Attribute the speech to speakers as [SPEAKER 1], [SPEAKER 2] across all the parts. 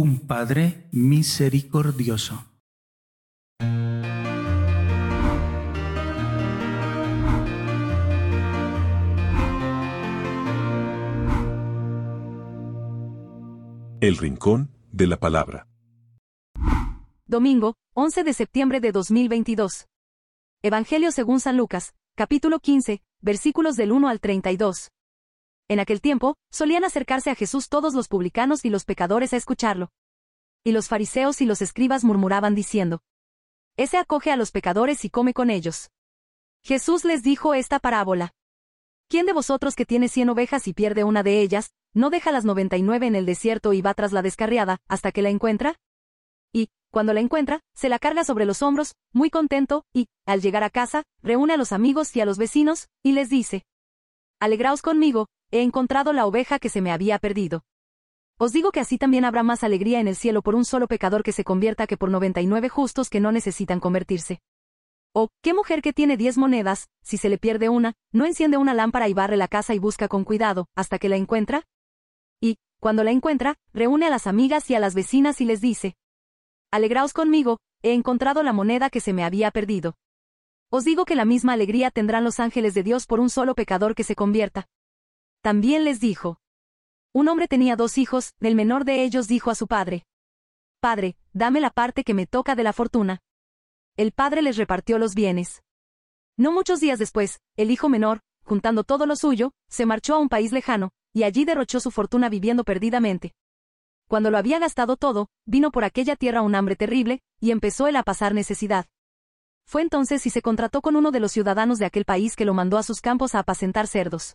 [SPEAKER 1] un Padre misericordioso.
[SPEAKER 2] El Rincón de la Palabra.
[SPEAKER 3] Domingo, 11 de septiembre de 2022. Evangelio según San Lucas, capítulo 15, versículos del 1 al 32. En aquel tiempo, solían acercarse a Jesús todos los publicanos y los pecadores a escucharlo. Y los fariseos y los escribas murmuraban diciendo, Ese acoge a los pecadores y come con ellos. Jesús les dijo esta parábola. ¿Quién de vosotros que tiene cien ovejas y pierde una de ellas, no deja las noventa y nueve en el desierto y va tras la descarriada, hasta que la encuentra? Y, cuando la encuentra, se la carga sobre los hombros, muy contento, y, al llegar a casa, reúne a los amigos y a los vecinos, y les dice, Alegraos conmigo, he encontrado la oveja que se me había perdido. Os digo que así también habrá más alegría en el cielo por un solo pecador que se convierta que por noventa y nueve justos que no necesitan convertirse. O, ¿qué mujer que tiene diez monedas, si se le pierde una, no enciende una lámpara y barre la casa y busca con cuidado, hasta que la encuentra? Y, cuando la encuentra, reúne a las amigas y a las vecinas y les dice, Alegraos conmigo, he encontrado la moneda que se me había perdido. Os digo que la misma alegría tendrán los ángeles de Dios por un solo pecador que se convierta. También les dijo. Un hombre tenía dos hijos, el menor de ellos dijo a su padre, Padre, dame la parte que me toca de la fortuna el padre les repartió los bienes. No muchos días después, el hijo menor, juntando todo lo suyo, se marchó a un país lejano, y allí derrochó su fortuna viviendo perdidamente. Cuando lo había gastado todo, vino por aquella tierra un hambre terrible, y empezó él a pasar necesidad. Fue entonces y se contrató con uno de los ciudadanos de aquel país que lo mandó a sus campos a apacentar cerdos.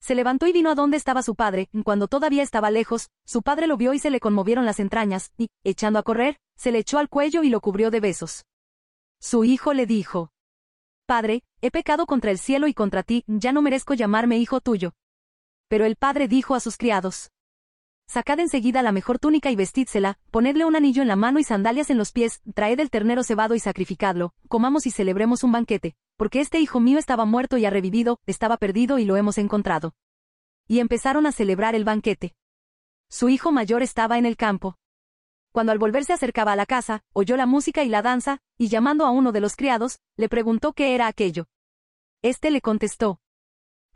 [SPEAKER 3] Se levantó y vino a donde estaba su padre, cuando todavía estaba lejos, su padre lo vio y se le conmovieron las entrañas, y, echando a correr, se le echó al cuello y lo cubrió de besos. Su hijo le dijo, Padre, he pecado contra el cielo y contra ti, ya no merezco llamarme hijo tuyo. Pero el padre dijo a sus criados, Sacad enseguida la mejor túnica y vestídsela, ponedle un anillo en la mano y sandalias en los pies, traed el ternero cebado y sacrificadlo, comamos y celebremos un banquete, porque este hijo mío estaba muerto y ha revivido, estaba perdido y lo hemos encontrado. Y empezaron a celebrar el banquete. Su hijo mayor estaba en el campo. Cuando al volverse acercaba a la casa, oyó la música y la danza, y llamando a uno de los criados, le preguntó qué era aquello. Este le contestó,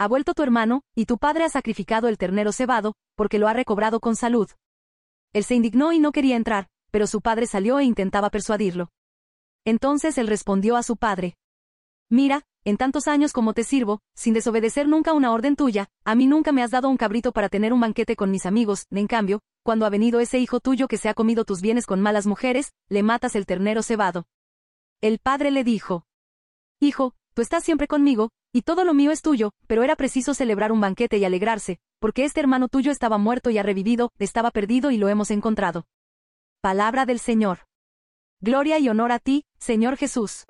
[SPEAKER 3] ha vuelto tu hermano, y tu padre ha sacrificado el ternero cebado, porque lo ha recobrado con salud. Él se indignó y no quería entrar, pero su padre salió e intentaba persuadirlo. Entonces él respondió a su padre. Mira, en tantos años como te sirvo, sin desobedecer nunca una orden tuya, a mí nunca me has dado un cabrito para tener un banquete con mis amigos, en cambio, cuando ha venido ese hijo tuyo que se ha comido tus bienes con malas mujeres, le matas el ternero cebado. El padre le dijo. Hijo, tú estás siempre conmigo, y todo lo mío es tuyo, pero era preciso celebrar un banquete y alegrarse, porque este hermano tuyo estaba muerto y ha revivido, estaba perdido y lo hemos encontrado. Palabra del Señor. Gloria y honor a ti, Señor Jesús.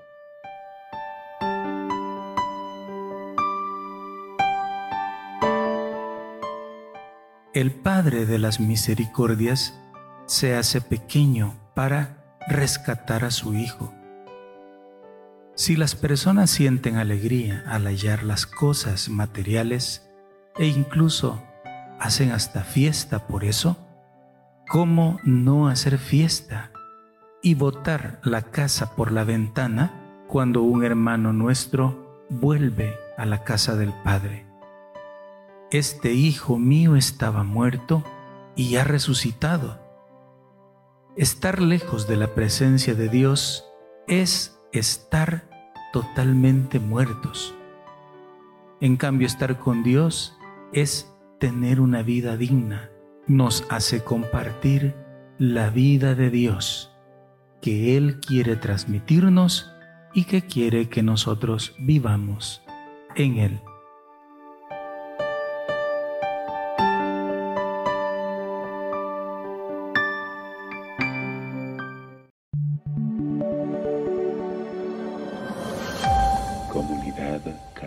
[SPEAKER 1] El Padre de las Misericordias se hace pequeño para rescatar a su Hijo si las personas sienten alegría al hallar las cosas materiales e incluso hacen hasta fiesta por eso, ¿cómo no hacer fiesta y botar la casa por la ventana cuando un hermano nuestro vuelve a la casa del Padre? Este hijo mío estaba muerto y ha resucitado. Estar lejos de la presencia de Dios es estar totalmente muertos. En cambio, estar con Dios es tener una vida digna. Nos hace compartir la vida de Dios que Él quiere transmitirnos y que quiere que nosotros vivamos en Él.